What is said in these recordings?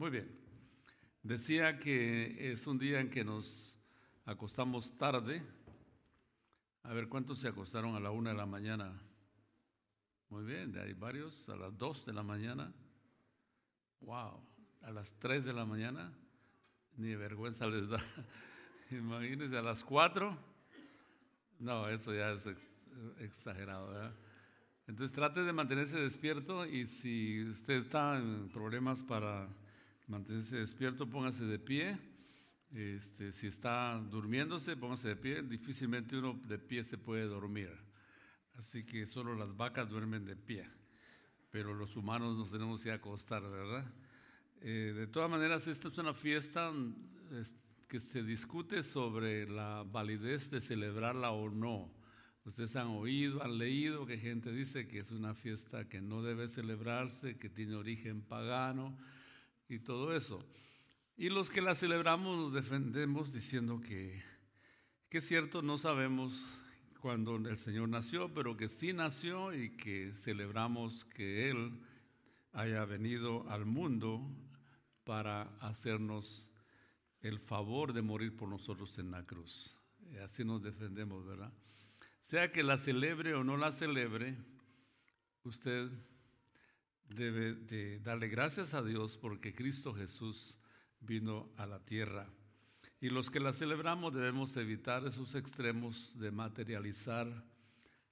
Muy bien. Decía que es un día en que nos acostamos tarde. A ver, ¿cuántos se acostaron a la una de la mañana? Muy bien, hay varios, a las dos de la mañana. Wow, a las tres de la mañana, ni vergüenza les da. Imagínense, a las cuatro. No, eso ya es exagerado. Entonces trate de mantenerse despierto y si usted está en problemas para mantenerse despierto, póngase de pie. Este, si está durmiéndose, póngase de pie. Difícilmente uno de pie se puede dormir. Así que solo las vacas duermen de pie. Pero los humanos nos tenemos que acostar, ¿verdad? Eh, de todas maneras, esta es una fiesta que se discute sobre la validez de celebrarla o no. Ustedes han oído, han leído que gente dice que es una fiesta que no debe celebrarse, que tiene origen pagano y todo eso. Y los que la celebramos nos defendemos diciendo que, que es cierto, no sabemos cuándo el Señor nació, pero que sí nació y que celebramos que Él haya venido al mundo para hacernos el favor de morir por nosotros en la cruz. Así nos defendemos, ¿verdad? Sea que la celebre o no la celebre, usted debe de darle gracias a Dios porque Cristo Jesús vino a la tierra. Y los que la celebramos debemos evitar esos extremos de materializar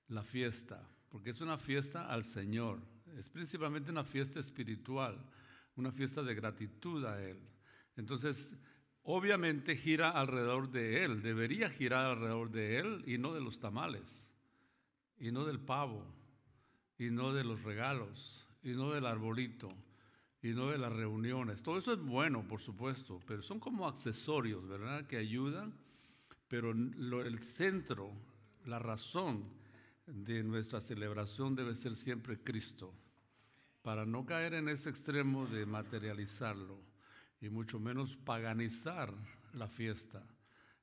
la fiesta, porque es una fiesta al Señor, es principalmente una fiesta espiritual, una fiesta de gratitud a Él. Entonces, obviamente gira alrededor de Él, debería girar alrededor de Él y no de los tamales, y no del pavo, y no de los regalos, y no del arbolito, y no de las reuniones. Todo eso es bueno, por supuesto, pero son como accesorios, ¿verdad? Que ayudan, pero el centro, la razón de nuestra celebración debe ser siempre Cristo, para no caer en ese extremo de materializarlo y mucho menos paganizar la fiesta.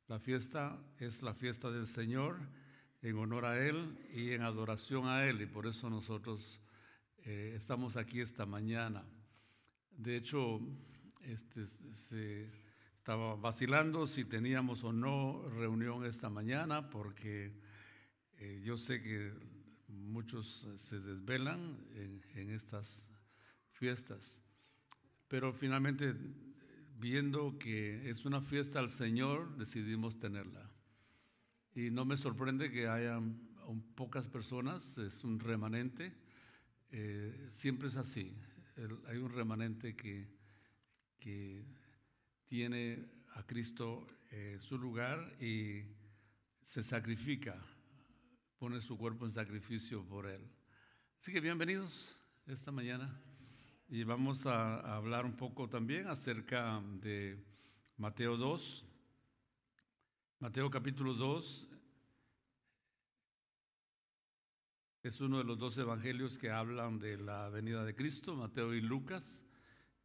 La fiesta es la fiesta del Señor en honor a Él y en adoración a Él y por eso nosotros eh, estamos aquí esta mañana. De hecho, este, se estaba vacilando si teníamos o no reunión esta mañana porque eh, yo sé que muchos se desvelan en, en estas fiestas. Pero finalmente, viendo que es una fiesta al Señor, decidimos tenerla. Y no me sorprende que haya pocas personas, es un remanente. Eh, siempre es así. hay un remanente que, que tiene a Cristo en su lugar y se sacrifica, pone su cuerpo en sacrificio por Él. Así que bienvenidos esta mañana. Y vamos a, hablar un poco también acerca de Mateo 2. Mateo capítulo 2 es uno de los dos evangelios que hablan de la venida de Cristo, Mateo y Lucas.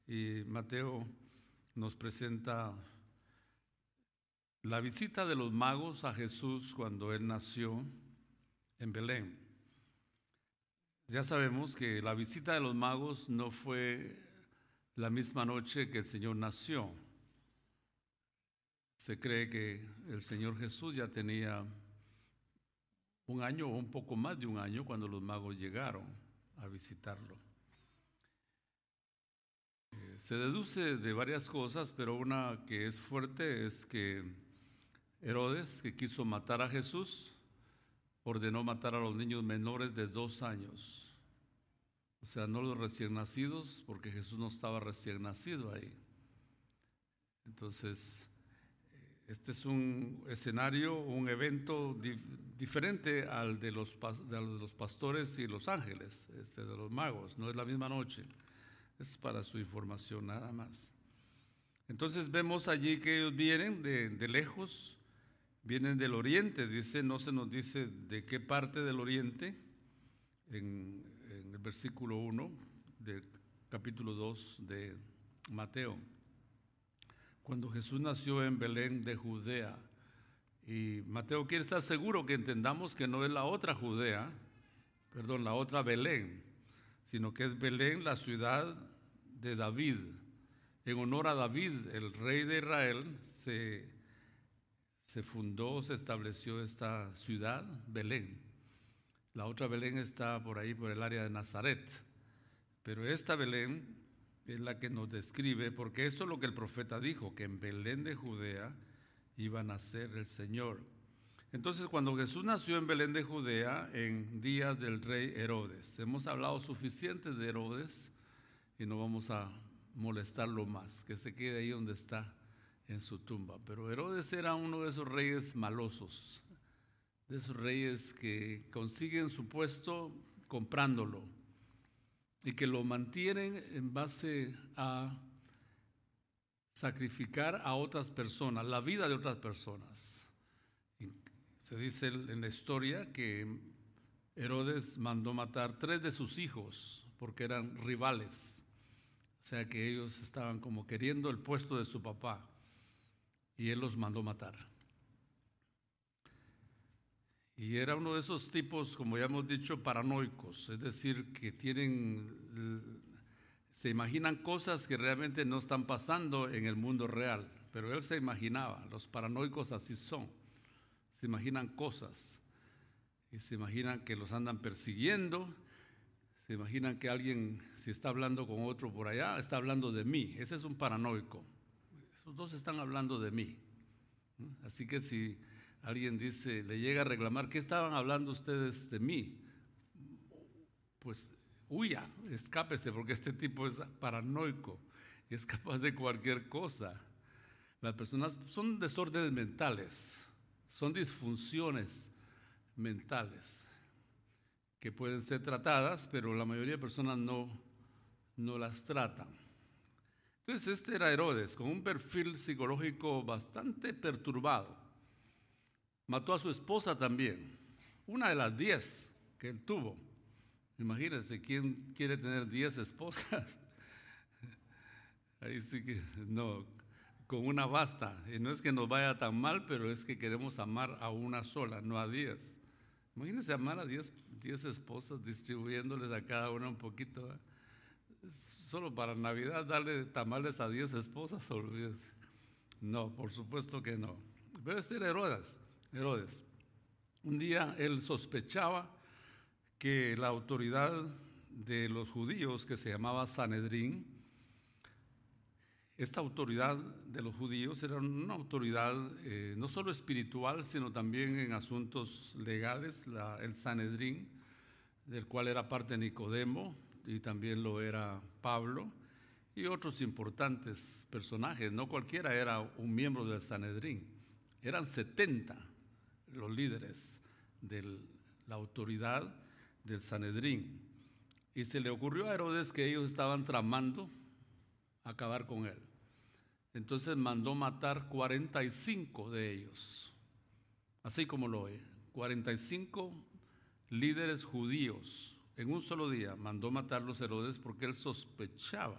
Y Mateo nos presenta la visita de los magos a Jesús cuando él nació en Belén. Ya sabemos que la visita de los magos no fue la misma noche que el Señor nació. Se cree que el Señor Jesús ya tenía un año o un poco más de un año cuando los magos llegaron a visitarlo. Eh, se deduce de varias cosas, pero una que es fuerte es que Herodes, que quiso matar a Jesús, ordenó matar a los niños menores de dos años. O sea, no los recién nacidos, porque Jesús no estaba recién nacido ahí. Entonces, este es un escenario, un evento diferente al de, los, de los pastores y los ángeles, este, de los magos. No es la misma noche. Es para su información nada más. Entonces vemos allí que ellos vienen de, de lejos, vienen del oriente, dice, no se nos dice de qué parte del oriente, en, en el versículo 1 del capítulo 2 de Mateo. Cuando Jesús nació en Belén de Judea, y Mateo quiere estar seguro que entendamos que no es la otra Judea, perdón, la otra Belén, sino que es Belén, la ciudad de David, en honor a David, el rey de Israel, se, se fundó, se estableció esta ciudad, Belén. La otra Belén está por ahí, por el área de Nazaret. Pero esta Belén es la que nos describe, porque esto es lo que el profeta dijo, que en Belén de Judea iba a nacer el Señor. Entonces, cuando Jesús nació en Belén de Judea, en días del rey Herodes, hemos hablado suficiente de Herodes y no vamos a molestarlo más, que se quede ahí donde está en su tumba. Pero Herodes era uno de esos reyes malosos, de esos reyes que consiguen su puesto comprándolo y que lo mantienen en base a sacrificar a otras personas, la vida de otras personas. Se dice en la historia que Herodes mandó matar tres de sus hijos porque eran rivales. O sea que ellos estaban como queriendo el puesto de su papá y él los mandó matar. Y era uno de esos tipos, como ya hemos dicho, paranoicos, es decir, que tienen, se imaginan cosas que realmente no están pasando en el mundo real, pero él se imaginaba, los paranoicos así son se imaginan cosas y se imaginan que los andan persiguiendo, se imaginan que alguien, si está hablando con otro por allá, está hablando de mí. Ese es un paranoico. Esos dos están hablando de mí. Así que si alguien dice, le llega a reclamar, ¿qué estaban hablando ustedes de mí? Pues huya, escápese, porque este tipo es paranoico y es capaz de cualquier cosa. Las personas son desórdenes mentales son disfunciones mentales que pueden ser tratadas, pero la mayoría de personas no, no las tratan. Entonces este era Herodes, con un perfil psicológico bastante perturbado. Mató a su esposa también, una de las diez que él tuvo. Imagínense, ¿quién quiere tener diez esposas? Ahí sí que no, con una basta. Y no es que nos vaya tan mal, pero es que queremos amar a una sola, no a diez. Imagínense amar a diez, diez esposas distribuyéndoles a cada una un poquito. Solo para Navidad darle tamales a diez esposas, olvídese. No, por supuesto que no. Pero este era Herodes. Herodes. Un día él sospechaba que la autoridad de los judíos, que se llamaba Sanedrín, esta autoridad de los judíos era una autoridad eh, no solo espiritual, sino también en asuntos legales, el Sanedrín, del cual era parte Nicodemo y también lo era Pablo, y otros importantes personajes. No cualquiera era un miembro del Sanedrín, eran 70 los líderes de la autoridad del Sanedrín. Y se le ocurrió a Herodes que ellos estaban tramando acabar con él. Entonces mandó matar 45 de ellos, así como lo ve, 45 líderes judíos en un solo día mandó matar los Herodes porque él sospechaba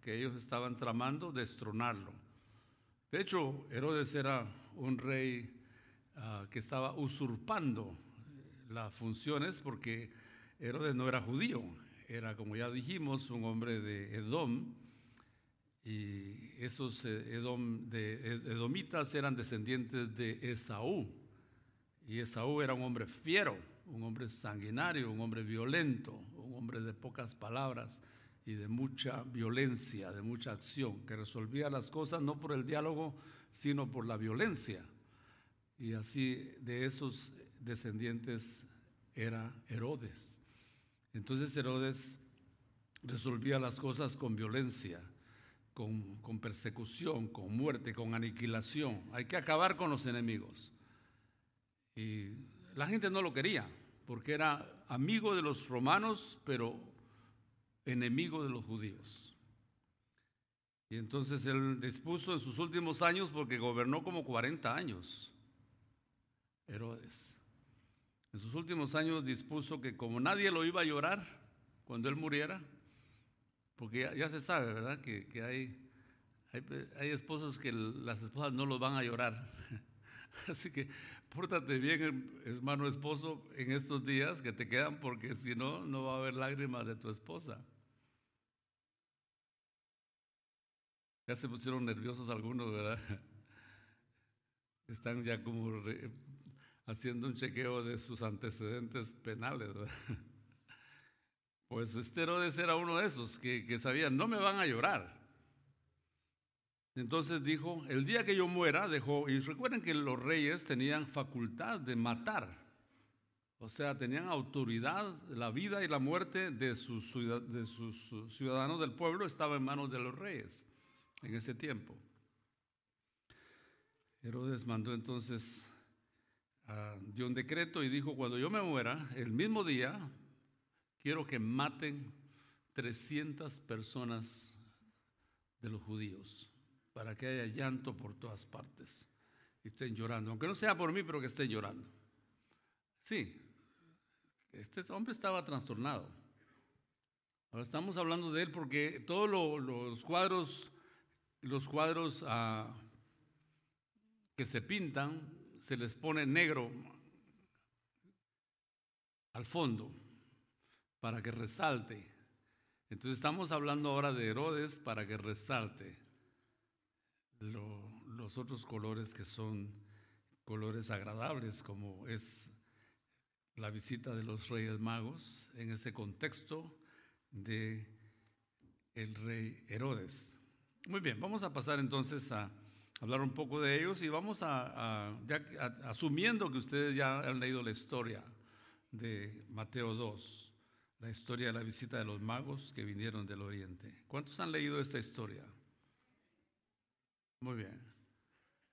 que ellos estaban tramando destronarlo. De hecho, Herodes era un rey ah, que estaba usurpando las funciones porque Herodes no era judío, era, como ya dijimos, un hombre de Edom y esos eh, edomitas eran descendientes de Esaú. Y Esaú era un hombre fiero, un hombre sanguinario, un hombre violento, un hombre de pocas palabras y de mucha violencia, de mucha acción, que resolvía las cosas no por el diálogo, sino por la violencia. Y así de esos descendientes era Herodes. Entonces Herodes resolvía las cosas con violencia con, persecución, con muerte, con aniquilación. Hay que acabar con los enemigos. Y la gente no lo quería, porque era amigo de los romanos, pero enemigo de los judíos. Y entonces él dispuso en sus últimos años, porque gobernó como 40 años, Herodes. En sus últimos años dispuso que como nadie lo iba a llorar cuando él muriera, porque ya, se sabe, ¿verdad? Que, hay, hay, esposos que las esposas no los van a llorar. Así que pórtate bien, hermano esposo, en estos días que te quedan, porque si no, no va a haber lágrimas de tu esposa. Ya se pusieron nerviosos algunos, ¿verdad? Están ya como haciendo un chequeo de sus antecedentes penales, ¿verdad? Pues este Herodes era uno de esos que, que sabía, no me van a llorar. Entonces dijo, el día que yo muera, dejó, y recuerden que los reyes tenían facultad de matar, o sea, tenían autoridad, la vida y la muerte de sus, de sus ciudadanos del pueblo estaba en manos de los reyes en ese tiempo. Herodes mandó entonces, dio un decreto y dijo, cuando yo me muera, el mismo día, quiero que maten 300 personas de los judíos para que haya llanto por todas partes y estén llorando, aunque no sea por mí, pero que estén llorando. Sí, este hombre estaba trastornado. Ahora estamos hablando de él porque todos los cuadros, los cuadros ah, que se pintan, se les pone negro al fondo para que resalte. Entonces estamos hablando ahora de Herodes para que resalte los otros colores que son colores agradables, como es la visita de los reyes magos en ese contexto de el rey Herodes. Muy bien, vamos a pasar entonces a hablar un poco de ellos y vamos a, ya, asumiendo que ustedes ya han leído la historia de Mateo 2, la historia de la visita de los magos que vinieron del oriente. ¿Cuántos han leído esta historia? Muy bien.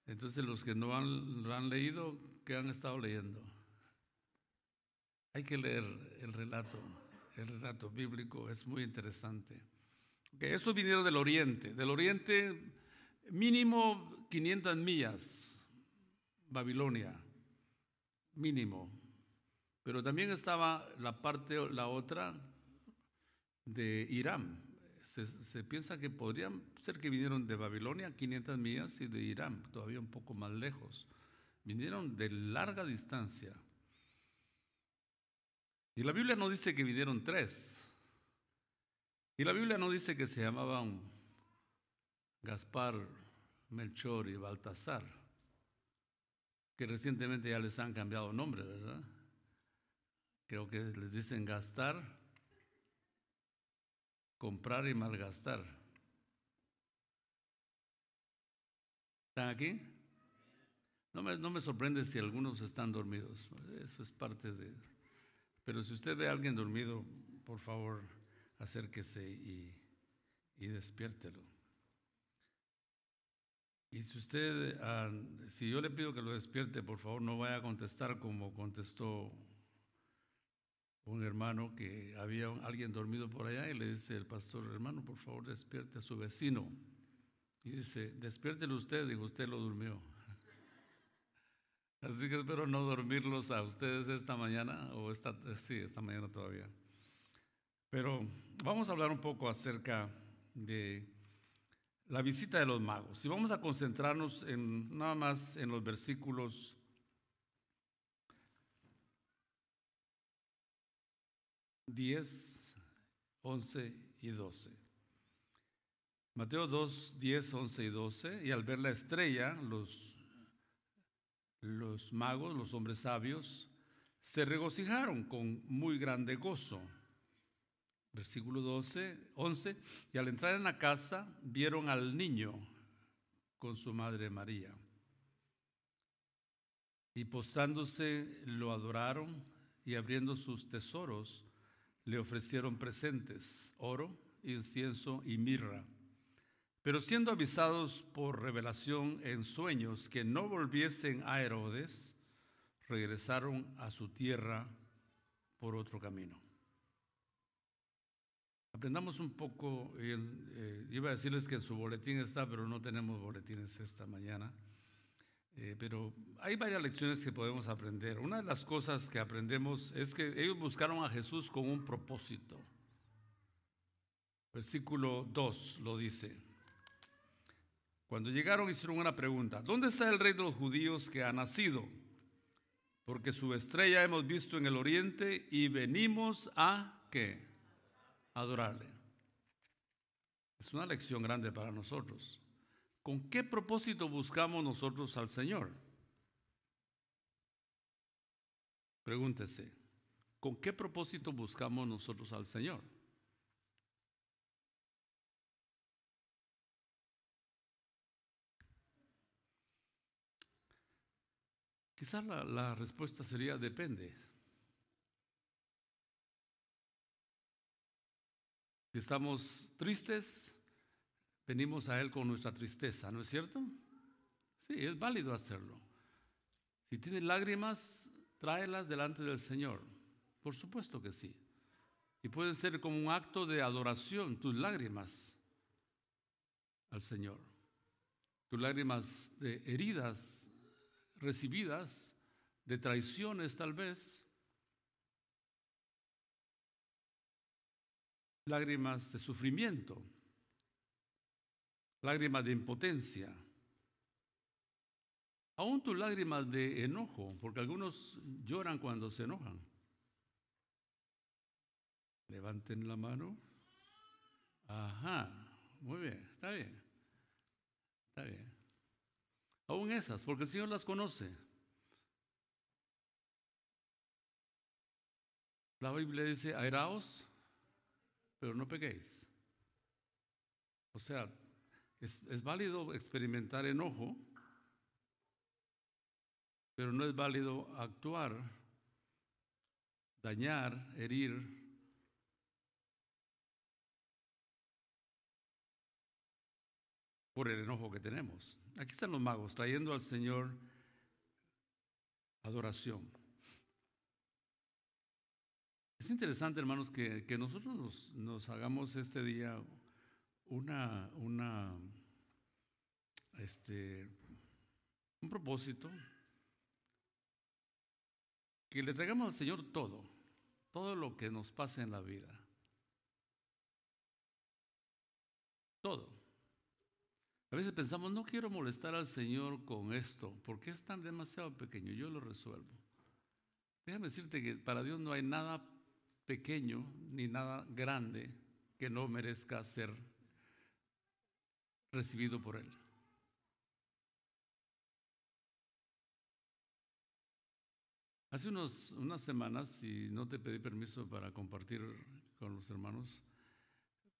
Entonces los que no han, han leído, ¿qué han estado leyendo? Hay que leer el relato, el relato bíblico, es muy interesante. Okay, estos vinieron del oriente, del oriente mínimo 500 millas, Babilonia, mínimo. Pero también estaba la parte, la otra de Irán, se, piensa que podrían ser que vinieron de Babilonia, 500 millas, y de Irán, todavía un poco más lejos. Vinieron de larga distancia. Y la Biblia no dice que vinieron tres. Y la Biblia no dice que se llamaban Gaspar, Melchor y Baltasar, que recientemente ya les han cambiado nombre, ¿verdad? Creo que les dicen Gastar comprar y malgastar. ¿Están aquí? No me, no me, sorprende si algunos están dormidos. Eso es parte de... Pero si usted ve a alguien dormido, por favor, acérquese y, y despiértelo. Y si usted, ah, si yo le pido que lo despierte, por favor, no vaya a contestar como contestó un hermano que había alguien dormido por allá y le dice el pastor, hermano, por favor despierte a su vecino. Y dice, despiértelo usted, dijo, usted lo durmió. Así que espero no dormirlos a ustedes esta mañana, o esta, sí, esta mañana todavía. Pero vamos a hablar un poco acerca de la visita de los magos. Y vamos a concentrarnos en nada más en los versículos 10, 11 y 12. Mateo 2, 10, 11 y 12. Y al ver la estrella, los, los magos, los hombres sabios, se regocijaron con muy grande gozo. Versículo 12, 11. Y al entrar en la casa, vieron al niño con su madre María. Y postrándose, lo adoraron y abriendo sus tesoros, le ofrecieron presentes, oro, incienso y mirra. Pero siendo avisados por revelación en sueños que no volviesen a Herodes, regresaron a su tierra por otro camino. Aprendamos un poco, eh, iba a decirles que en su boletín está, pero no tenemos boletines esta mañana. Eh, pero hay varias lecciones que podemos aprender. Una de las cosas que aprendemos es que ellos buscaron a Jesús con un propósito. Versículo 2 lo dice. Cuando llegaron hicieron una pregunta. ¿Dónde está el rey de los judíos que ha nacido? Porque su estrella hemos visto en el oriente y venimos a qué? Adorarle. Es una lección grande para nosotros. ¿Con qué propósito buscamos nosotros al Señor? Pregúntese, ¿con qué propósito buscamos nosotros al Señor? Quizás la, la, respuesta sería depende. Si estamos tristes, venimos a Él con nuestra tristeza, ¿no es cierto? Sí, es válido hacerlo. Si tienes lágrimas, tráelas delante del Señor. Por supuesto que sí. Y puede ser como un acto de adoración, tus lágrimas al Señor. Tus lágrimas de heridas recibidas, de traiciones tal vez. Lágrimas de sufrimiento lágrimas de impotencia, aún tus lágrimas de enojo, porque algunos lloran cuando se enojan. Levanten la mano. Ajá, muy bien, está bien, está bien. Aún esas, porque el Señor las conoce. La Biblia dice, airaos, pero no peguéis. O sea, es, válido experimentar enojo, pero no es válido actuar, dañar, herir. por el enojo que tenemos. Aquí están los magos trayendo al Señor adoración. Es interesante, hermanos, que, nosotros nos, nos, hagamos este día una, una, este, un propósito, que le traigamos al Señor todo, todo lo que nos pase en la vida. Todo. A veces pensamos, no quiero molestar al Señor con esto, porque es tan demasiado pequeño, yo lo resuelvo. Déjame decirte que para Dios no hay nada pequeño ni nada grande que no merezca ser recibido por Él. Hace unos, unas semanas, y no te pedí permiso para compartir con los hermanos,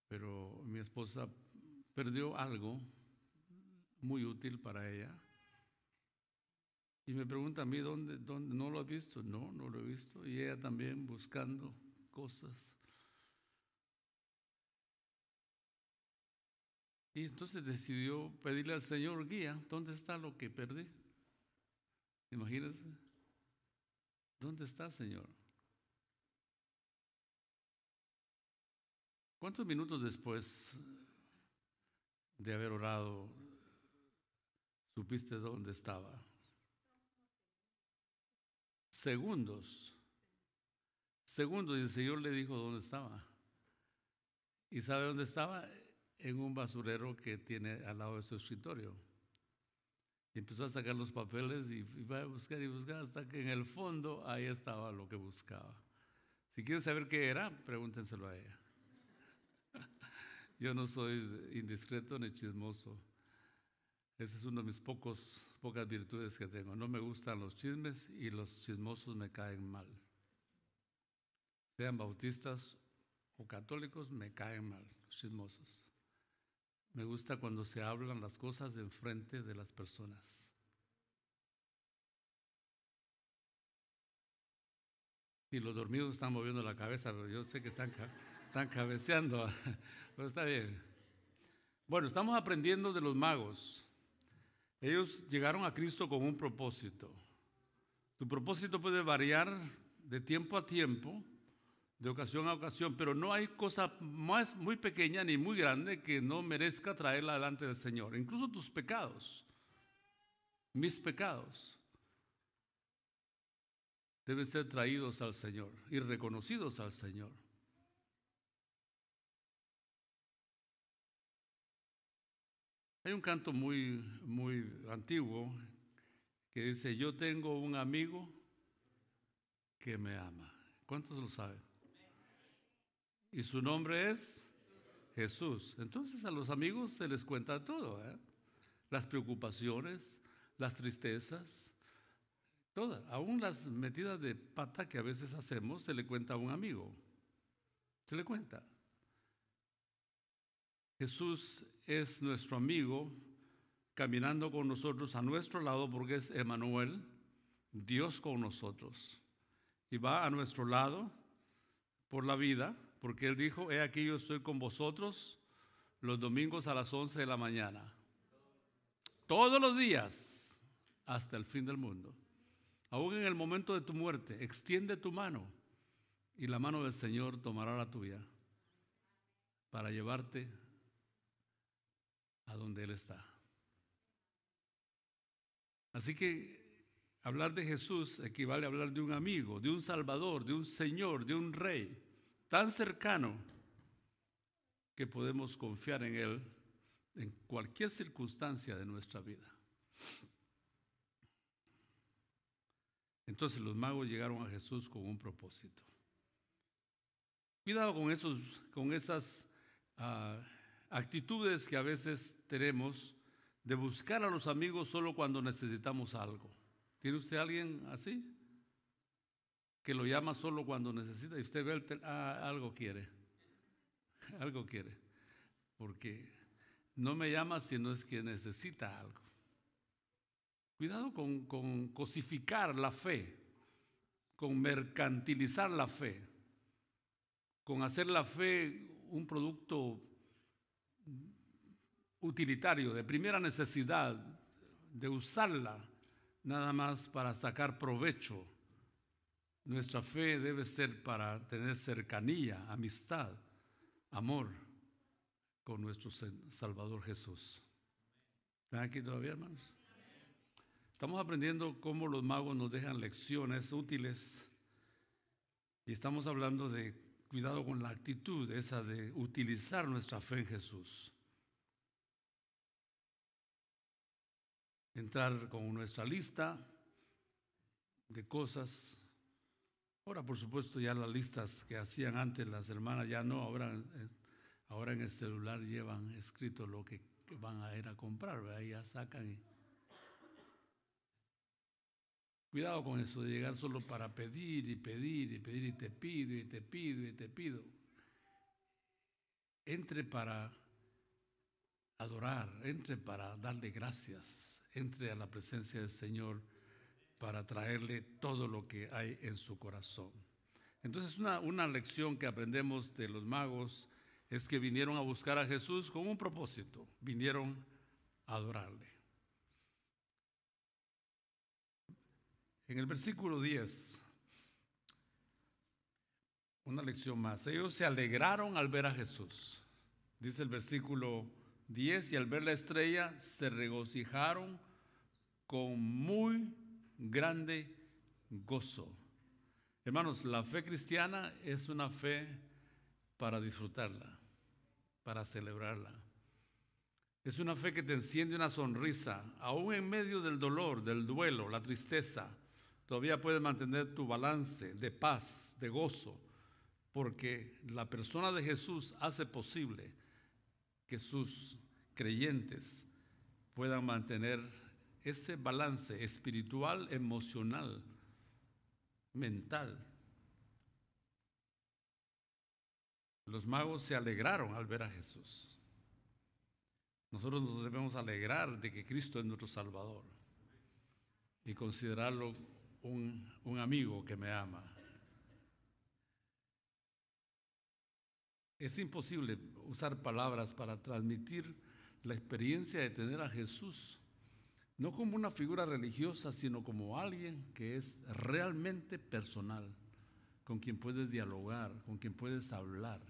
pero mi esposa perdió algo muy útil para ella. Y me pregunta a mí, ¿dónde, ¿dónde? ¿No lo has visto? No, no lo he visto. Y ella también buscando cosas. Y entonces decidió pedirle al Señor guía, ¿dónde está lo que perdí? Imagínense, ¿dónde está, Señor? ¿Cuántos minutos después de haber orado supiste dónde estaba? Segundos. Segundos y el Señor le dijo dónde estaba. ¿Y sabe dónde estaba? en un basurero que tiene al lado de su escritorio. Y empezó a sacar los papeles y, va a buscar y buscar hasta que en el fondo ahí estaba lo que buscaba. Si quieren saber qué era, pregúntenselo a ella. Yo no soy indiscreto ni chismoso. Esa es una de mis pocos, pocas virtudes que tengo. No me gustan los chismes y los chismosos me caen mal. Sean bautistas o católicos, me caen mal los chismosos. Me gusta cuando se hablan las cosas en frente de las personas. Y los dormidos están moviendo la cabeza, pero yo sé que están, están cabeceando. Pero está bien. Bueno, estamos aprendiendo de los magos. Ellos llegaron a Cristo con un propósito. Tu propósito puede variar de tiempo a tiempo de ocasión a ocasión, pero no hay cosa más muy pequeña ni muy grande que no merezca traerla delante del Señor. Incluso tus pecados, mis pecados, deben ser traídos al Señor y reconocidos al Señor. Hay un canto muy, muy antiguo que dice, yo tengo un amigo que me ama. ¿Cuántos lo saben? Y su nombre es Jesús. Entonces a los amigos se les cuenta todo. ¿eh? las preocupaciones, las tristezas, todas, aún las metidas de pata que a veces hacemos, se le cuenta a un amigo. Se le cuenta. Jesús es nuestro amigo caminando con nosotros a nuestro lado porque es Emanuel, Dios con nosotros. Y va a nuestro lado por la vida porque Él dijo, he aquí yo estoy con vosotros los domingos a las 11 de la mañana. Todos los días hasta el fin del mundo. Aún en el momento de tu muerte, extiende tu mano y la mano del Señor tomará la tuya para llevarte a donde Él está. Así que hablar de Jesús equivale a hablar de un amigo, de un Salvador, de un Señor, de un Rey, tan cercano que podemos confiar en Él en cualquier circunstancia de nuestra vida. Entonces los magos llegaron a Jesús con un propósito. Cuidado con, esos, con esas uh, actitudes que a veces tenemos de buscar a los amigos solo cuando necesitamos algo. ¿Tiene usted alguien así? Que lo llama solo cuando necesita y usted ve ah, algo quiere. algo quiere. Porque no me llama si no es que necesita algo. Cuidado con, con cosificar la fe, con mercantilizar la fe, con hacer la fe un producto utilitario, de primera necesidad, de usarla nada más para sacar provecho. Nuestra fe debe ser para tener cercanía, amistad, amor con nuestro Salvador Jesús. ¿Están aquí todavía, hermanos? Estamos aprendiendo cómo los magos nos dejan lecciones útiles y estamos hablando de cuidado con la actitud esa de utilizar nuestra fe en Jesús. Entrar con nuestra lista de cosas. Ahora, por supuesto, ya las listas que hacían antes las hermanas ya no, ahora, eh, ahora en el celular llevan escrito lo que van a ir a comprar, ahí ya sacan y Cuidado con eso de llegar solo para pedir y pedir y pedir y te pido y te pido y te pido. Entre para adorar, entre para darle gracias, entre a la presencia del Señor para traerle todo lo que hay en su corazón. Entonces una, una lección que aprendemos de los magos es que vinieron a buscar a Jesús con un propósito, vinieron a adorarle. En el versículo 10, una lección más. Ellos se alegraron al ver a Jesús. Dice el versículo 10, y al ver la estrella se regocijaron con muy grande gozo. Hermanos, la fe cristiana es una fe para disfrutarla, para celebrarla. Es una fe que te enciende una sonrisa, aún en medio del dolor, del duelo, la tristeza todavía puedes mantener tu balance de paz, de gozo, porque la persona de Jesús hace posible que sus creyentes puedan mantener ese balance espiritual, emocional, mental. Los magos se alegraron al ver a Jesús. Nosotros nos debemos alegrar de que Cristo es nuestro Salvador y considerarlo un, amigo que me ama. Es imposible usar palabras para transmitir la experiencia de tener a Jesús, no como una figura religiosa, sino como alguien que es realmente personal, con quien puedes dialogar, con quien puedes hablar,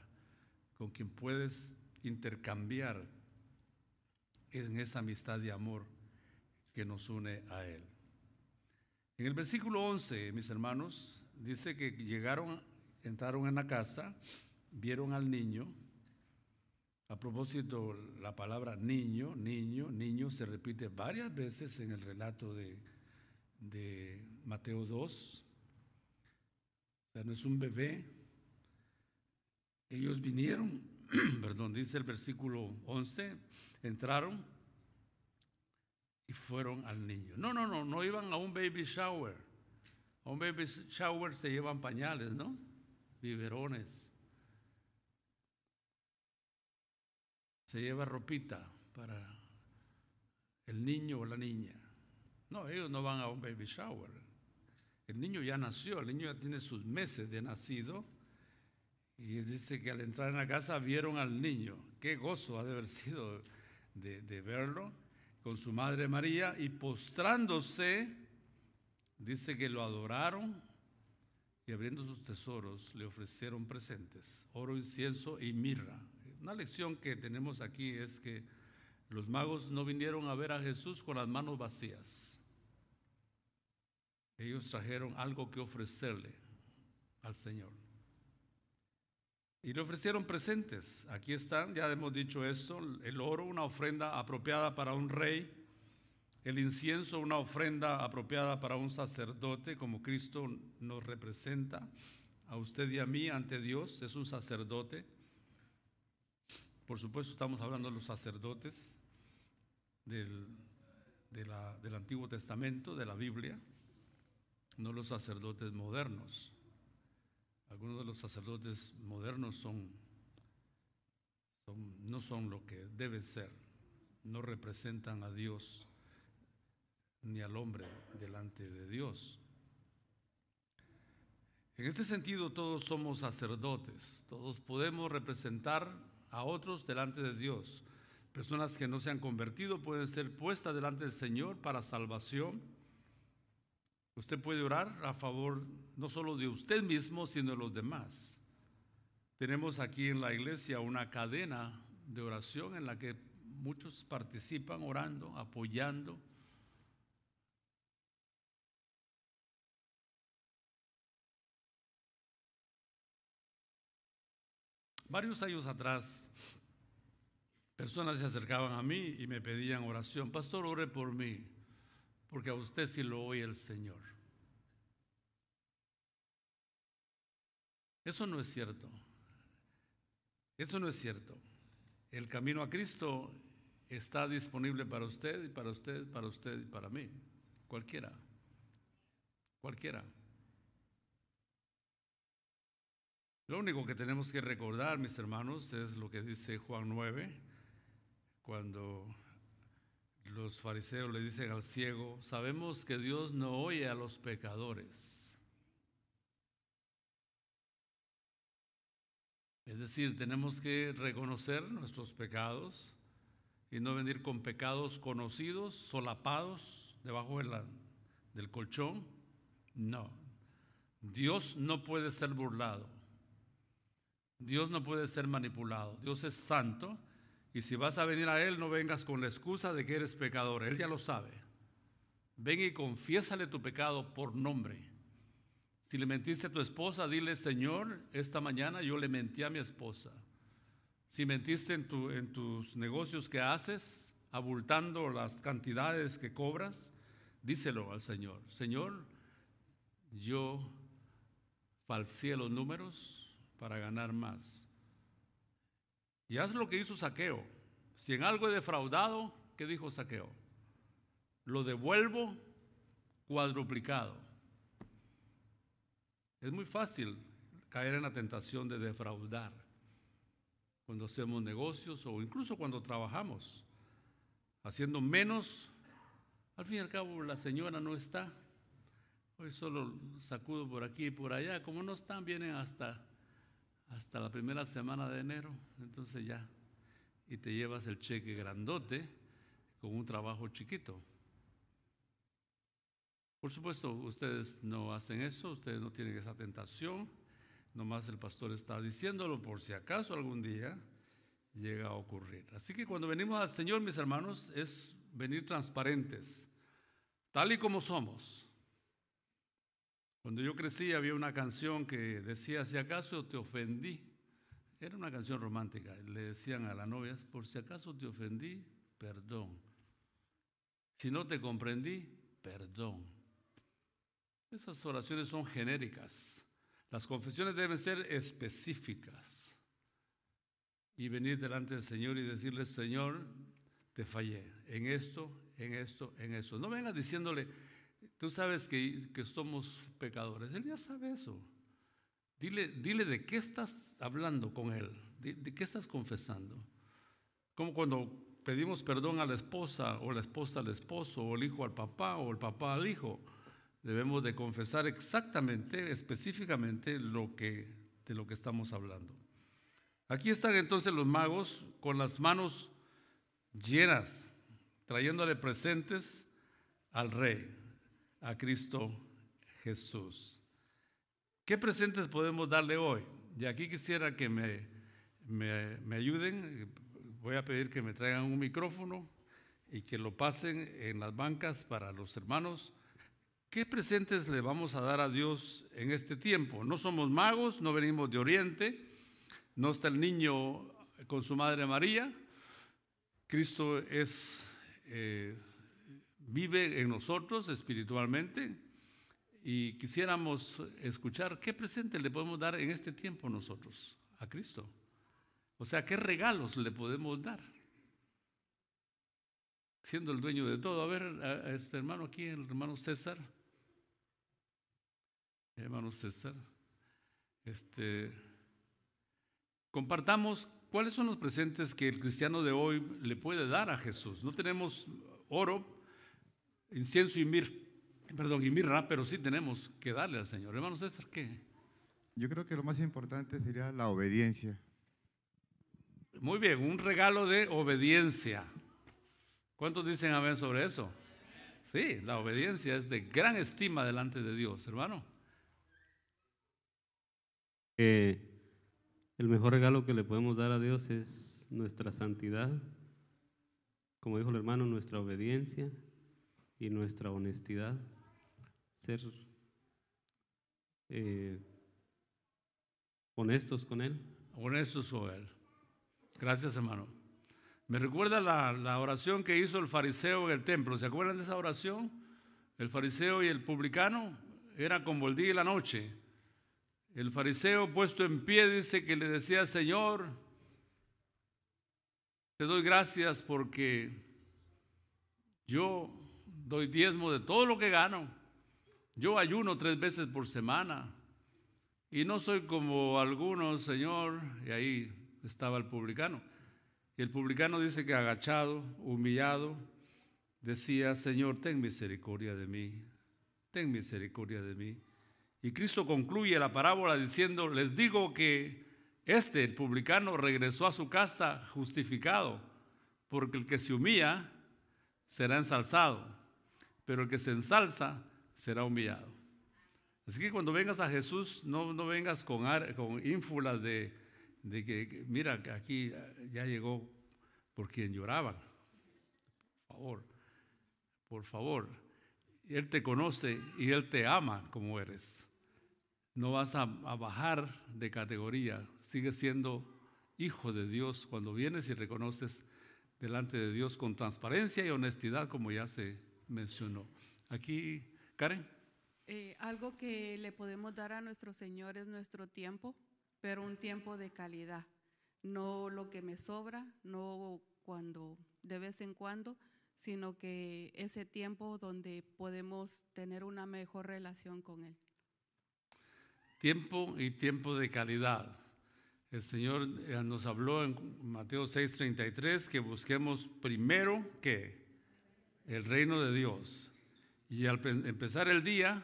con quien puedes intercambiar en esa amistad y amor que nos une a Él. En el versículo 11, mis hermanos, dice que llegaron, entraron en la casa, vieron al niño. A propósito, la palabra niño, niño, niño se repite varias veces en el relato de, de Mateo 2. O sea, no es un bebé. Ellos vinieron, perdón, dice el versículo 11, entraron fueron al niño. No, no, no, no iban a un baby shower. A un baby shower se llevan pañales, ¿no? Biberones. Se lleva ropita para el niño o la niña. No, ellos no van a un baby shower. El niño ya nació, el niño ya tiene sus meses de nacido. Y dice que al entrar en la casa vieron al niño. Qué gozo ha de haber sido de, de verlo con su madre María y postrándose, dice que lo adoraron y abriendo sus tesoros le ofrecieron presentes, oro, incienso y mirra. Una lección que tenemos aquí es que los magos no vinieron a ver a Jesús con las manos vacías. Ellos trajeron algo que ofrecerle al Señor. Y le ofrecieron presentes. Aquí están, ya hemos dicho esto, el oro, una ofrenda apropiada para un rey, el incienso, una ofrenda apropiada para un sacerdote, como Cristo nos representa a usted y a mí ante Dios, es un sacerdote. Por supuesto estamos hablando de los sacerdotes del, del Antiguo Testamento, de la Biblia, no los sacerdotes modernos. Algunos de los sacerdotes modernos son, no son lo que deben ser, no representan a Dios ni al hombre delante de Dios. En este sentido, todos somos sacerdotes, todos podemos representar a otros delante de Dios. Personas que no se han convertido pueden ser puestas delante del Señor para salvación Usted puede orar a favor no solo de usted mismo, sino de los demás. Tenemos aquí en la iglesia una cadena de oración en la que muchos participan orando, apoyando. Varios años atrás, personas se acercaban a mí y me pedían oración. Pastor, ore por mí porque a usted sí lo oye el Señor. Eso no es cierto. Eso no es cierto. El camino a Cristo está disponible para usted y para usted, para usted y para mí. Cualquiera. Cualquiera. Lo único que tenemos que recordar, mis hermanos, es lo que dice Juan 9, cuando los fariseos le dicen al ciego, sabemos que Dios no oye a los pecadores. Es decir, tenemos que reconocer nuestros pecados y no venir con pecados conocidos, solapados, debajo del colchón. No, Dios no puede ser burlado. Dios no puede ser manipulado. Dios es santo y si vas a venir a Él, no vengas con la excusa de que eres pecador. Él ya lo sabe. Ven y confiésale tu pecado por nombre. Si le mentiste a tu esposa, dile, Señor, esta mañana yo le mentí a mi esposa. Si mentiste en, en tus negocios que haces, abultando las cantidades que cobras, díselo al Señor. Señor, yo falseé los números para ganar más. Y haz lo que hizo Saqueo. Si en algo he defraudado, ¿qué dijo Saqueo? Lo devuelvo cuadruplicado. Es muy fácil caer en la tentación de defraudar cuando hacemos negocios o incluso cuando trabajamos, haciendo menos. Al fin y al cabo, la señora no está. Hoy solo sacudo por aquí y por allá. Como no están, vienen hasta hasta la primera semana de enero, entonces ya, y te llevas el cheque grandote con un trabajo chiquito. Por supuesto, ustedes no hacen eso, ustedes no tienen esa tentación, nomás el pastor está diciéndolo por si acaso algún día llega a ocurrir. Así que cuando venimos al Señor, mis hermanos, es venir transparentes, tal y como somos. Cuando yo crecí había una canción que decía, si acaso te ofendí, era una canción romántica, le decían a las novias, por si acaso te ofendí, perdón. Si no te comprendí, perdón. Esas oraciones son genéricas. Las confesiones deben ser específicas. Y venir delante del Señor y decirle, Señor, te fallé en esto, en esto, en esto. No vengas diciéndole, tú sabes que, que somos pecadores. Él ya sabe eso. Dile, dile de qué estás hablando con él, de, qué estás confesando. Como cuando pedimos perdón a la esposa o la esposa al esposo o el hijo al papá o el papá al hijo. Debemos de confesar exactamente, específicamente lo que, de lo que estamos hablando. Aquí están entonces los magos con las manos llenas, trayéndole presentes al Rey, a Cristo Jesús. ¿Qué presentes podemos darle hoy? Y aquí quisiera que me, me, ayuden. Voy a pedir que me traigan un micrófono y que lo pasen en las bancas para los hermanos. ¿Qué presentes le vamos a dar a Dios en este tiempo? No somos magos, no venimos de Oriente, no está el niño con su madre María, Cristo es, eh, vive en nosotros espiritualmente y quisiéramos escuchar qué presente le podemos dar en este tiempo nosotros a Cristo. O sea, qué regalos le podemos dar. Siendo el dueño de todo. A ver, a este hermano aquí, el hermano César. Hermano César. Este, compartamos ¿Cuáles son los presentes que el cristiano de hoy le puede dar a Jesús? No tenemos oro, incienso y mir, perdón, y mirra, pero sí tenemos que darle al Señor. Hermano César, ¿qué? Yo creo que lo más importante sería la obediencia. Muy bien, un regalo de obediencia. ¿Cuántos dicen amén sobre eso? Sí, la obediencia es de gran estima delante de Dios, hermano. Eh, el mejor regalo que le podemos dar a Dios es nuestra santidad, como dijo el hermano, nuestra obediencia y nuestra honestidad. Ser eh, honestos con Él. Honestos con Él. Gracias, hermano. Me recuerda la, la, oración que hizo el fariseo en el templo. ¿Se acuerdan de esa oración? El fariseo y el publicano era como el día y la noche. El fariseo puesto en pie dice que le decía, Señor, te doy gracias porque yo doy diezmo de todo lo que gano. Yo ayuno tres veces por semana. Y no soy como algunos, Señor. Y ahí estaba el publicano. Y el publicano dice que agachado, humillado, decía, Señor, ten misericordia de mí. Ten misericordia de mí. Y Cristo concluye la parábola diciendo, les digo que este, el publicano, regresó a su casa justificado, porque el que se humilla será ensalzado, pero el que se ensalza será humillado. Así que cuando vengas a Jesús, no, no vengas con, con ínfulas de, de que, mira, aquí ya llegó por quien lloraban. Por favor, por favor. Él te conoce y Él te ama como eres no vas a, bajar de categoría, sigues siendo hijo de Dios cuando vienes y reconoces delante de Dios con transparencia y honestidad, como ya se mencionó. Aquí, Karen. Eh, algo que le podemos dar a nuestro Señor es nuestro tiempo, pero un tiempo de calidad, no lo que me sobra, no cuando de vez en cuando, sino que ese tiempo donde podemos tener una mejor relación con Él. Tiempo y tiempo de calidad. El Señor eh, nos habló en Mateo 6:33 que busquemos primero que el reino de Dios. Y al empezar el día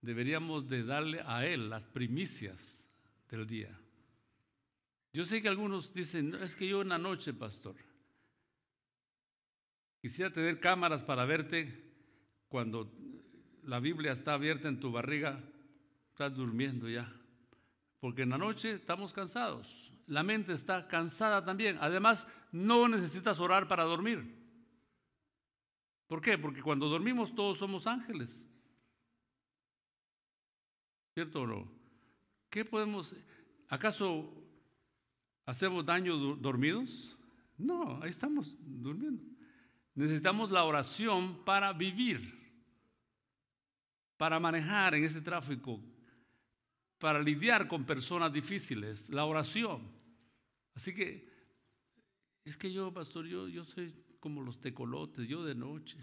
deberíamos de darle a Él las primicias del día. Yo sé que algunos dicen, es que yo en la noche, pastor, quisiera tener cámaras para verte cuando la Biblia está abierta en tu barriga estás durmiendo ya. Porque en la noche estamos cansados. La mente está cansada también. Además, no necesitas orar para dormir. ¿Por qué? Porque cuando dormimos todos somos ángeles. ¿Cierto o no? ¿Qué podemos... ¿Acaso hacemos daño dormidos? No, ahí estamos durmiendo. Necesitamos la oración para vivir, para manejar en ese tráfico para lidiar con personas difíciles, la oración. Así que es que yo, pastor, yo, yo soy como los tecolotes, yo de noche.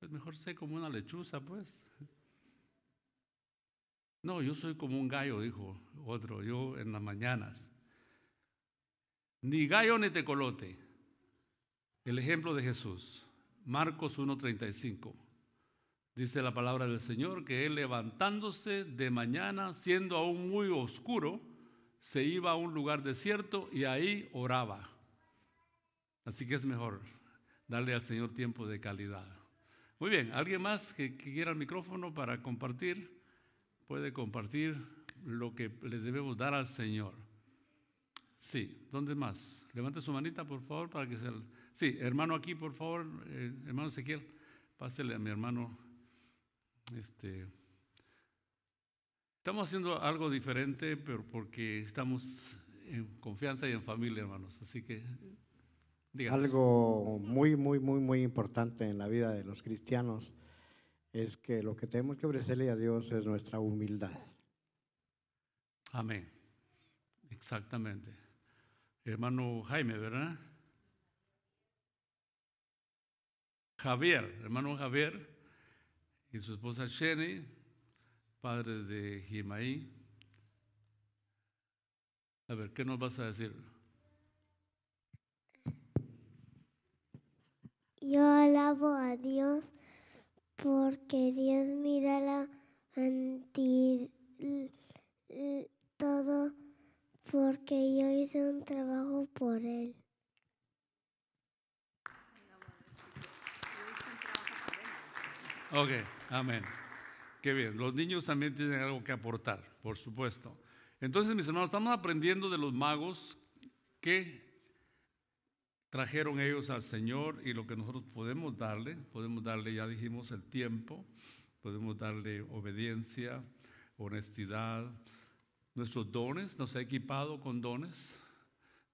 Pues mejor sé como una lechuza, pues. No, yo soy como un gallo, dijo otro, yo en las mañanas. Ni gallo ni tecolote. El ejemplo de Jesús. Marcos 1.35. Dice la palabra del Señor que él levantándose de mañana, siendo aún muy oscuro, se iba a un lugar desierto y ahí oraba. Así que es mejor darle al Señor tiempo de calidad. Muy bien, ¿alguien más que, quiera el micrófono para compartir? Puede compartir lo que le debemos dar al Señor. Sí, ¿dónde más? Levante su manita, por favor, para que se... Sí, hermano aquí, por favor, eh, hermano Ezequiel, pásele a mi hermano este, estamos haciendo algo diferente, pero porque estamos en confianza y en familia, hermanos. Así que, díganos. Algo muy, muy, muy, muy importante en la vida de los cristianos es que lo que tenemos que ofrecerle a Dios es nuestra humildad. Amén. Exactamente. Hermano Jaime, ¿verdad? Javier, hermano Javier y su esposa Sheni, padre de Jimaí. A ver, ¿qué nos vas a decir? Yo alabo a Dios porque Dios mira la anti todo porque yo hice un trabajo por él. Ok, amén. Qué bien. Los niños también tienen algo que aportar, por supuesto. Entonces, mis hermanos, estamos aprendiendo de los magos que trajeron ellos al Señor y lo que nosotros podemos darle. Podemos darle, ya dijimos, el tiempo, podemos darle obediencia, honestidad. Nuestros dones, nos ha equipado con dones.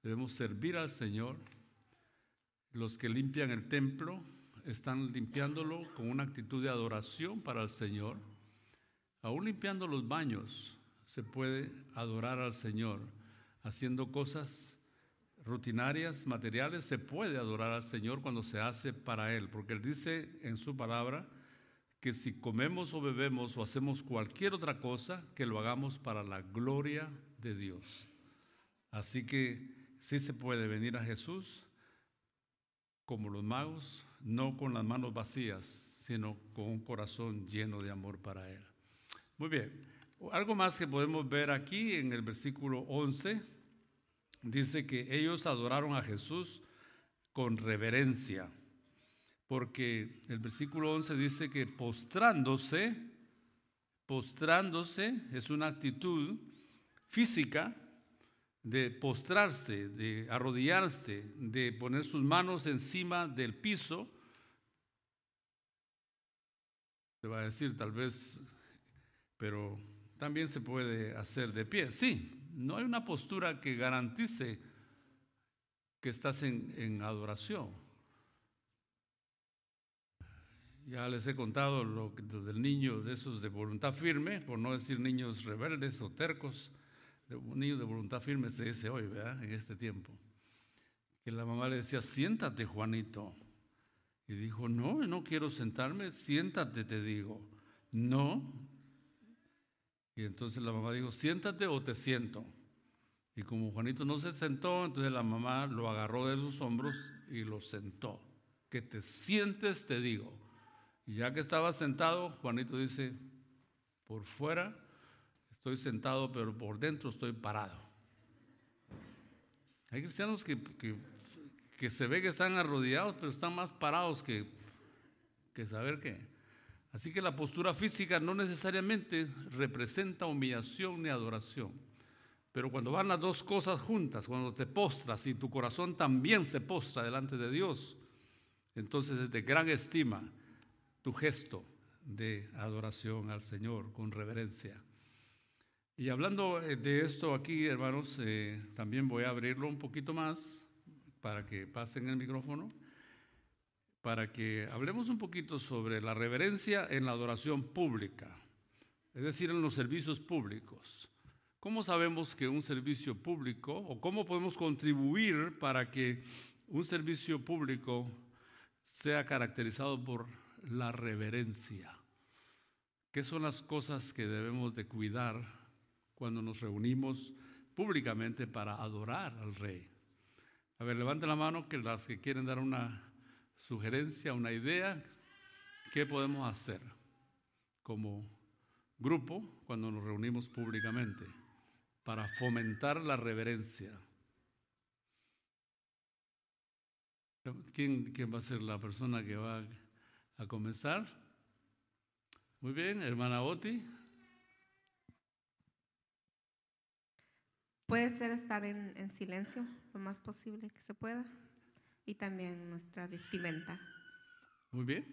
Debemos servir al Señor. Los que limpian el templo, están limpiándolo con una actitud de adoración para el Señor. Aún limpiando los baños se puede adorar al Señor. Haciendo cosas rutinarias, materiales, se puede adorar al Señor cuando se hace para Él. Porque Él dice en su palabra que si comemos o bebemos o hacemos cualquier otra cosa, que lo hagamos para la gloria de Dios. Así que sí se puede venir a Jesús como los magos, no con las manos vacías, sino con un corazón lleno de amor para Él. Muy bien, algo más que podemos ver aquí en el versículo 11, dice que ellos adoraron a Jesús con reverencia, porque el versículo 11 dice que postrándose, postrándose es una actitud física, de postrarse, de arrodillarse, de poner sus manos encima del piso. Se va a decir tal vez, pero también se puede hacer de pie. Sí, no hay una postura que garantice que estás en, adoración. Ya les he contado lo del niño de esos de voluntad firme, por no decir niños rebeldes o tercos un niño de voluntad firme se dice hoy, ¿verdad? En este tiempo. Que la mamá le decía, siéntate, Juanito. Y dijo, no, no quiero sentarme, siéntate, te digo. No. Y entonces la mamá dijo, siéntate o te siento. Y como Juanito no se sentó, entonces la mamá lo agarró de sus hombros y lo sentó. Que te sientes, te digo. Y ya que estaba sentado, Juanito dice, por fuera Estoy sentado, pero por dentro estoy parado. Hay cristianos que, que, se ve que están arrodillados, pero están más parados que, que saber qué. Así que la postura física no necesariamente representa humillación ni adoración. Pero cuando van las dos cosas juntas, cuando te postras y tu corazón también se postra delante de Dios, entonces es de gran estima tu gesto de adoración al Señor con reverencia. Y hablando eh, de esto aquí, hermanos, eh, también voy a abrirlo un poquito más para que pasen el micrófono, para que hablemos un poquito sobre la reverencia en la adoración pública, es decir, en los servicios públicos. ¿Cómo sabemos que un servicio público o cómo podemos contribuir para que un servicio público sea caracterizado por la reverencia. ¿Qué son las cosas que debemos de cuidar cuando nos reunimos públicamente para adorar al Rey? A ver, levante la mano que las que quieren dar una sugerencia, una idea, ¿qué podemos hacer como grupo cuando nos reunimos públicamente para fomentar la reverencia? ¿Quién, quién va a ser la persona que va a comenzar? Muy bien, hermana Oti. Puede ser estar en, en, silencio lo más posible que se pueda y también nuestra vestimenta. Muy bien.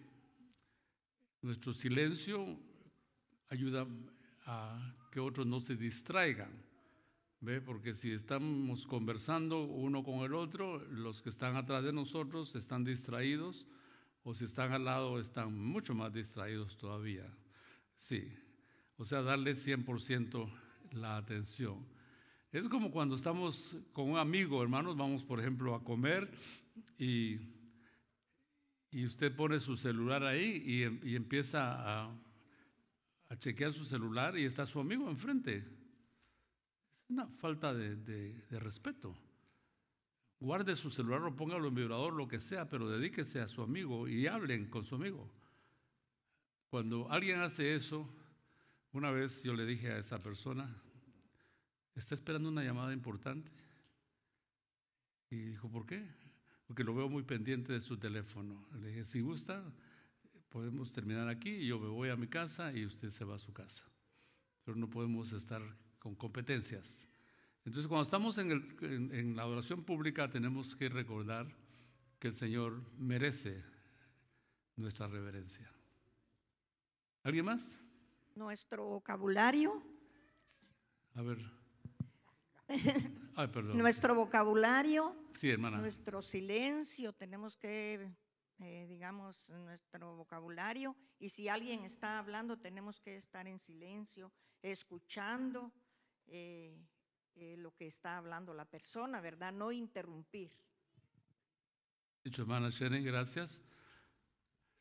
Nuestro silencio ayuda a que otros no se distraigan. ¿Ve? Porque si estamos conversando uno con el otro, los que están atrás de nosotros están distraídos o si están al lado están mucho más distraídos todavía. Sí, o sea, darle 100% la atención. Es como cuando estamos con un amigo, hermanos, vamos por ejemplo a comer y, y usted pone su celular ahí y, y empieza a, a, chequear su celular y está su amigo enfrente. Es una falta de, de, respeto. Guarde su celular o póngalo en vibrador, lo que sea, pero dedíquese a su amigo y hablen con su amigo. Cuando alguien hace eso, una vez yo le dije a esa persona, ¿está esperando una llamada importante? Y dijo, ¿por qué? Porque lo veo muy pendiente de su teléfono. Le dije, si gusta, podemos terminar aquí, yo me voy a mi casa y usted se va a su casa. Pero no podemos estar con competencias. Entonces, cuando estamos en, el, en, en, la adoración pública, tenemos que recordar que el Señor merece nuestra reverencia. ¿Alguien más? Nuestro vocabulario. A ver. Ay, perdón. Nuestro vocabulario. Sí, hermana. Nuestro silencio. Tenemos que, eh, digamos, nuestro vocabulario. Y si alguien está hablando, tenemos que estar en silencio, escuchando. Eh, eh, lo que está hablando la persona, ¿verdad? No interrumpir. Dicho, hermana Sharon, gracias.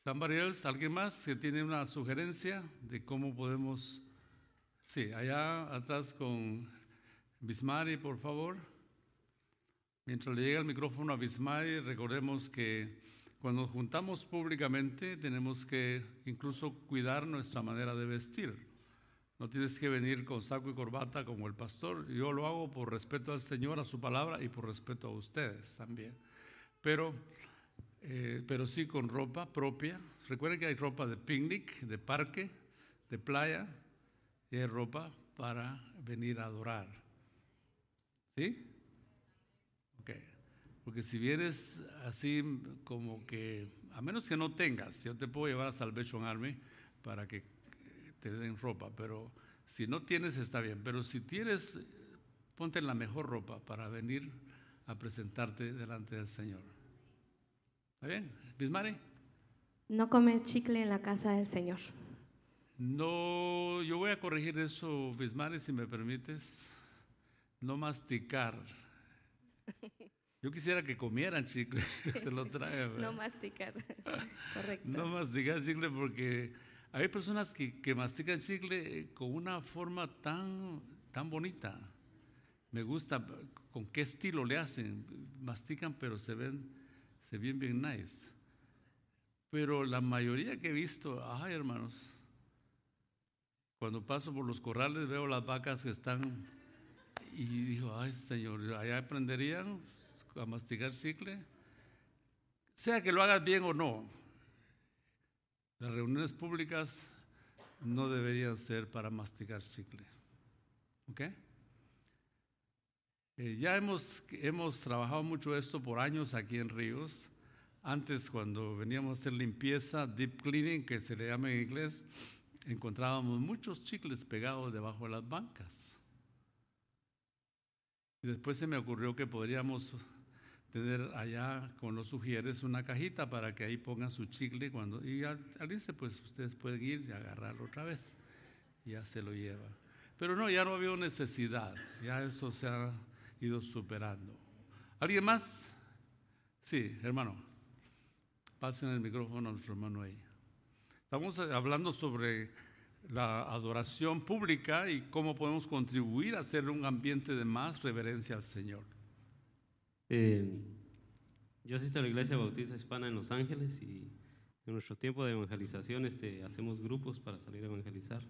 Somebody else, ¿alguien más que tiene una sugerencia de cómo podemos? Sí, allá atrás con Bismari, por favor. Mientras le llega el micrófono a Bismari, recordemos que cuando nos juntamos públicamente tenemos que incluso cuidar nuestra manera de vestir. No tienes que venir con saco y corbata como el pastor. Yo lo hago por respeto al Señor, a su palabra y por respeto a ustedes también. Pero, eh, pero sí con ropa propia. Recuerden que hay ropa de picnic, de parque, de playa y hay ropa para venir a adorar. ¿Sí? Ok. Porque si vienes así como que, a menos que no tengas, yo te puedo llevar a Salvation Army para que te den ropa, pero si no tienes está bien, pero si tienes, ponte la mejor ropa para venir a presentarte delante del Señor. ¿Está bien? Bismari. No comer chicle en la casa del Señor. No, yo voy a corregir eso, Bismari, si me permites. No masticar. Yo quisiera que comieran chicle, se lo trae. No masticar, correcto. No masticar chicle porque hay personas que, que, mastican chicle con una forma tan, tan bonita. Me gusta con qué estilo le hacen. Mastican, pero se ven, se ven bien nice. Pero la mayoría que he visto, ay hermanos, cuando paso por los corrales veo las vacas que están y digo, ay Señor, allá aprenderían a masticar chicle. Sea que lo hagas bien o no, las reuniones públicas no deberían ser para masticar chicle. ¿Ok? Eh, ya hemos, hemos trabajado mucho esto por años aquí en Ríos. Antes, cuando veníamos a hacer limpieza, deep cleaning, que se le llama en inglés, encontrábamos muchos chicles pegados debajo de las bancas. Y después se me ocurrió que podríamos tener allá con los sugieres una cajita para que ahí pongan su chicle cuando y al, al, irse pues ustedes pueden ir y agarrarlo otra vez. Ya se lo lleva pero no ya no había necesidad. Ya eso se ha ido superando. Alguien más Sí, hermano. Pasen el micrófono a nuestro hermano ahí. Estamos hablando sobre la adoración pública y cómo podemos contribuir a hacer un ambiente de más reverencia al Señor. Eh, yo asisto a la Iglesia Bautista Hispana en Los Ángeles y en nuestro tiempo de evangelización este, hacemos grupos para salir a evangelizar.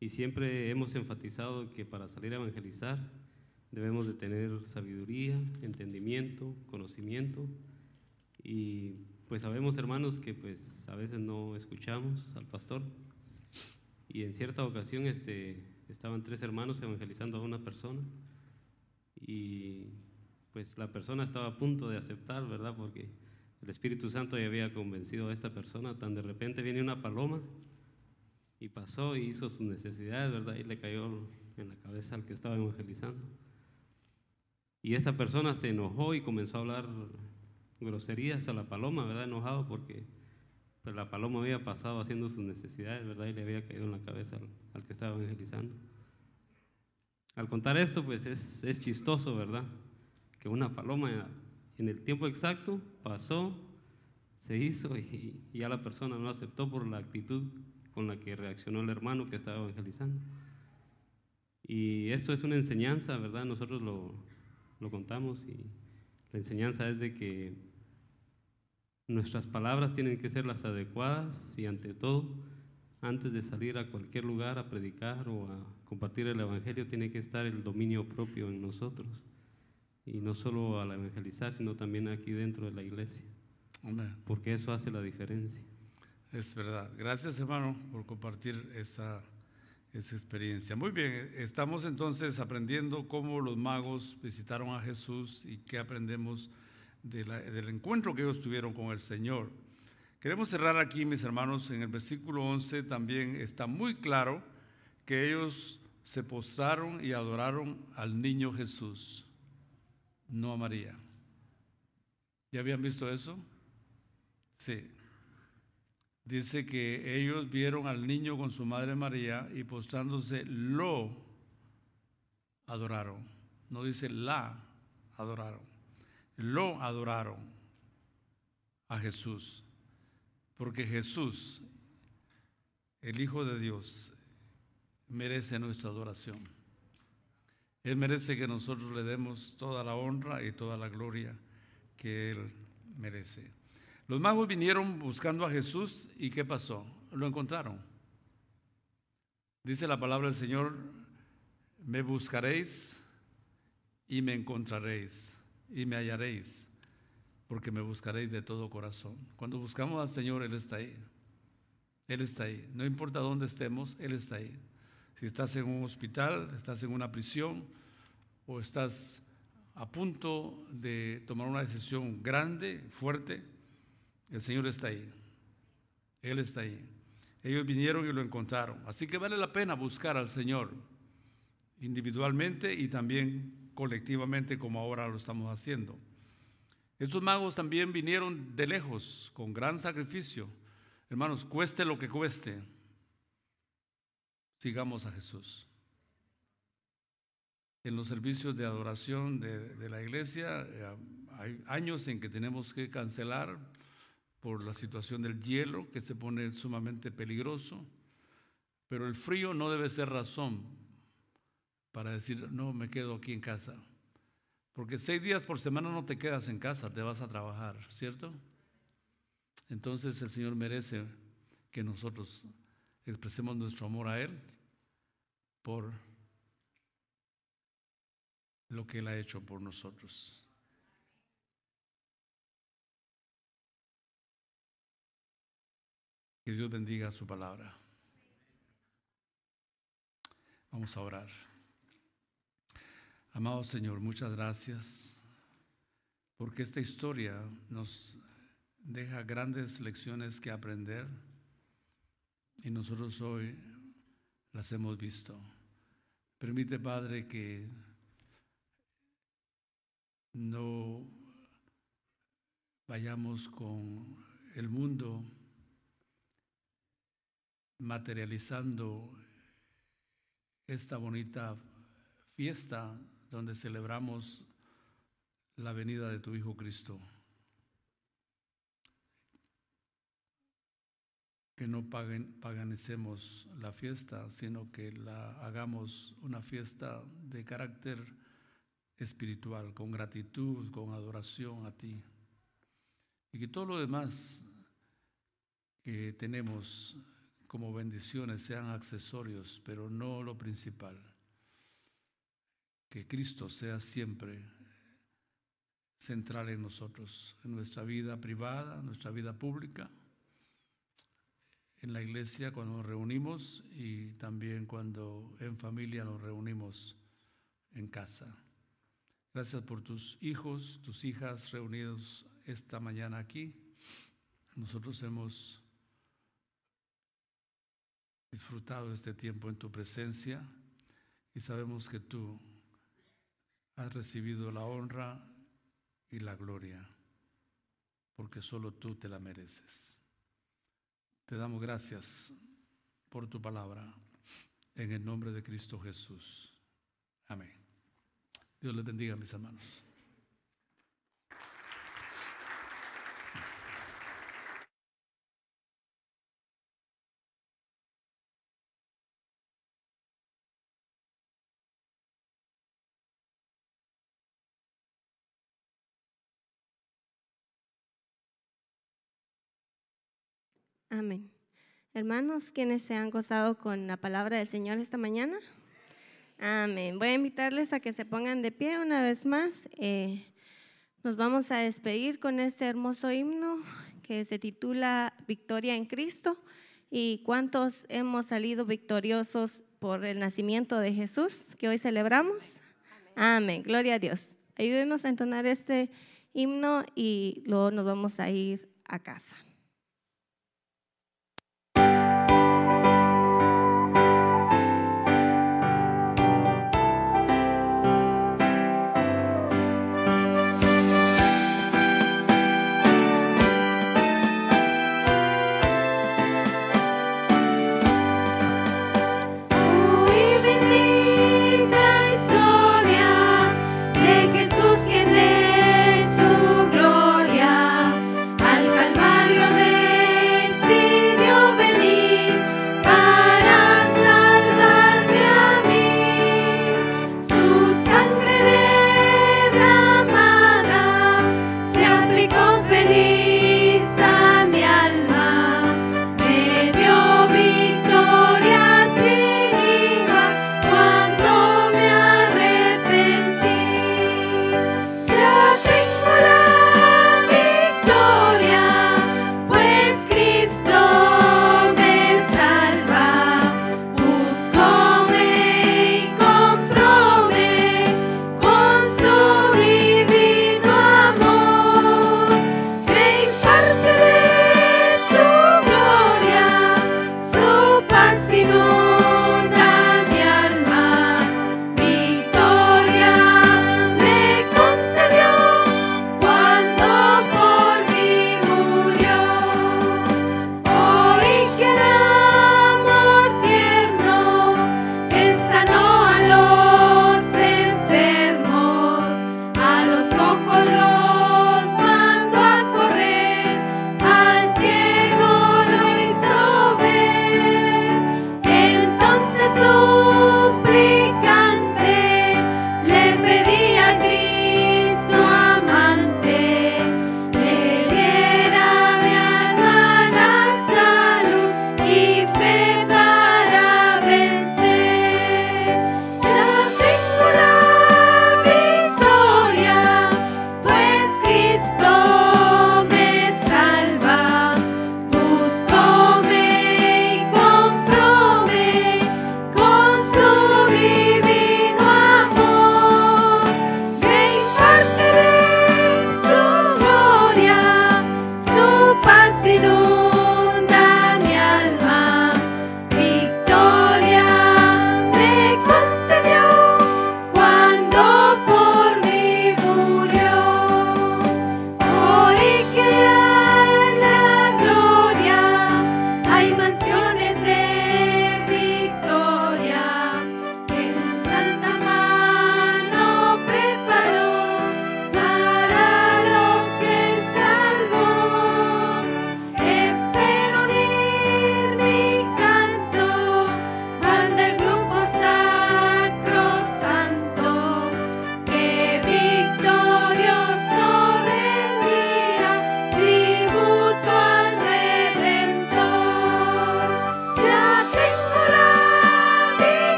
Y siempre hemos enfatizado que para salir a evangelizar debemos de tener sabiduría, entendimiento, conocimiento y pues sabemos hermanos que pues a veces no escuchamos al pastor y en cierta ocasión este, estaban tres hermanos evangelizando a una persona y pues la persona estaba a punto de aceptar, ¿verdad? Porque el Espíritu Santo ya había convencido a esta persona, tan de repente viene una paloma y pasó y hizo sus necesidades, ¿verdad? Y le cayó en la cabeza al que estaba evangelizando. Y esta persona se enojó y comenzó a hablar groserías a la paloma, ¿verdad? Enojado porque pues, la paloma había pasado haciendo sus necesidades, ¿verdad? Y le había caído en la cabeza al, que estaba evangelizando. Al contar esto, pues es, es chistoso, ¿verdad? Que una paloma en el tiempo exacto pasó, se hizo y, y, ya la persona no aceptó por la actitud con la que reaccionó el hermano que estaba evangelizando. Y esto es una enseñanza, ¿verdad? Nosotros lo, lo contamos y la enseñanza es de que nuestras palabras tienen que ser las adecuadas y ante todo, antes de salir a cualquier lugar a predicar o a compartir el Evangelio, tiene que estar el dominio propio en nosotros. Y no solo al evangelizar, sino también aquí dentro de la iglesia. Porque eso hace la diferencia. Es verdad. Gracias, hermano, por compartir esa esa experiencia. Muy bien, estamos entonces aprendiendo cómo los magos visitaron a Jesús y qué aprendemos del encuentro que ellos tuvieron con el Señor. Queremos cerrar aquí, mis hermanos, en el versículo 11 también está muy claro que ellos se postraron y adoraron al niño Jesús, no a María. ¿Ya habían visto eso? Sí. Dice que ellos vieron al niño con su madre María y postrándose lo adoraron. No dice la adoraron. Lo adoraron a Jesús. Porque Jesús, el Hijo de Dios, merece nuestra adoración. Él merece que nosotros le demos toda la honra y toda la gloria que Él merece. Los magos vinieron buscando a Jesús y ¿qué pasó? Lo encontraron. Dice la palabra del Señor, me buscaréis y me encontraréis y me hallaréis, porque me buscaréis de todo corazón. Cuando buscamos al Señor, Él está ahí. Él está ahí. No importa dónde estemos, Él está ahí. Si estás en un hospital, estás en una prisión o estás a punto de tomar una decisión grande, fuerte, el Señor está ahí. Él está ahí. Ellos vinieron y lo encontraron. Así que vale la pena buscar al Señor individualmente y también colectivamente como ahora lo estamos haciendo. Estos magos también vinieron de lejos, con gran sacrificio. Hermanos, cueste lo que cueste, sigamos a Jesús. En los servicios de adoración de, la iglesia eh, hay años en que tenemos que cancelar por la situación del hielo que se pone sumamente peligroso, pero el frío no debe ser razón para decir, no, me quedo aquí en casa. Porque seis días por semana no te quedas en casa, te vas a trabajar, ¿cierto? Entonces el Señor merece que nosotros expresemos nuestro amor a Él por lo que Él ha hecho por nosotros. Que Dios bendiga su palabra. Vamos a orar. Amado Señor, muchas gracias porque esta historia nos deja grandes lecciones que aprender y nosotros hoy las hemos visto. Permite, Padre, que no vayamos con el mundo materializando esta bonita fiesta donde celebramos la venida de tu Hijo Cristo, que no paguen, paganicemos la fiesta, sino que la hagamos una fiesta de carácter espiritual, con gratitud, con adoración a ti. Y que todo lo demás que tenemos como bendiciones sean accesorios, pero no lo principal. Que Cristo sea siempre central en nosotros, en nuestra vida privada, en nuestra vida pública en la iglesia cuando nos reunimos y también cuando en familia nos reunimos en casa. Gracias por tus hijos, tus hijas reunidos esta mañana aquí. Nosotros hemos disfrutado este tiempo en tu presencia y sabemos que tú has recibido la honra y la gloria, porque solo tú te la mereces. Te damos gracias por tu palabra en el nombre de Cristo Jesús. Amén. Dios les bendiga, mis hermanos. Amén. Hermanos, quienes se han gozado con la palabra del Señor esta mañana. Amén. Voy a invitarles a que se pongan de pie una vez más. Eh, nos vamos a despedir con este hermoso himno que se titula Victoria en Cristo. ¿Y cuántos hemos salido victoriosos por el nacimiento de Jesús que hoy celebramos? Amén. Gloria a Dios. Ayúdenos a entonar este himno y luego nos vamos a ir a casa.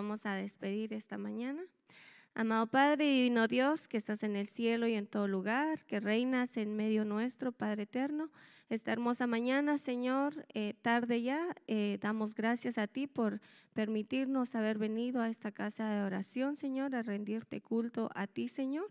Vamos a despedir esta mañana. Amado Padre y divino Dios, que estás en el cielo y en todo lugar, que reinas en medio nuestro, Padre eterno, esta hermosa mañana, Señor, eh, tarde ya, eh, damos gracias a ti por permitirnos haber venido a esta casa de oración, Señor, a rendirte culto a ti, Señor.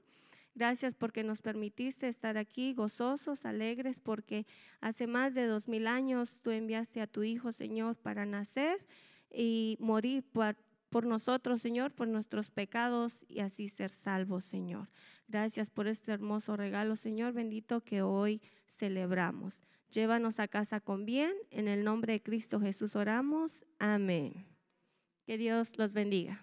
Gracias porque nos permitiste estar aquí gozosos, alegres, porque hace más de dos mil años tú enviaste a tu Hijo, Señor, para nacer y morir por, por nosotros, Señor, por nuestros pecados y así ser salvos, Señor. Gracias por este hermoso regalo, Señor, bendito que hoy celebramos. Llévanos a casa con bien. En el nombre de Cristo Jesús oramos. Amén. Que Dios los bendiga.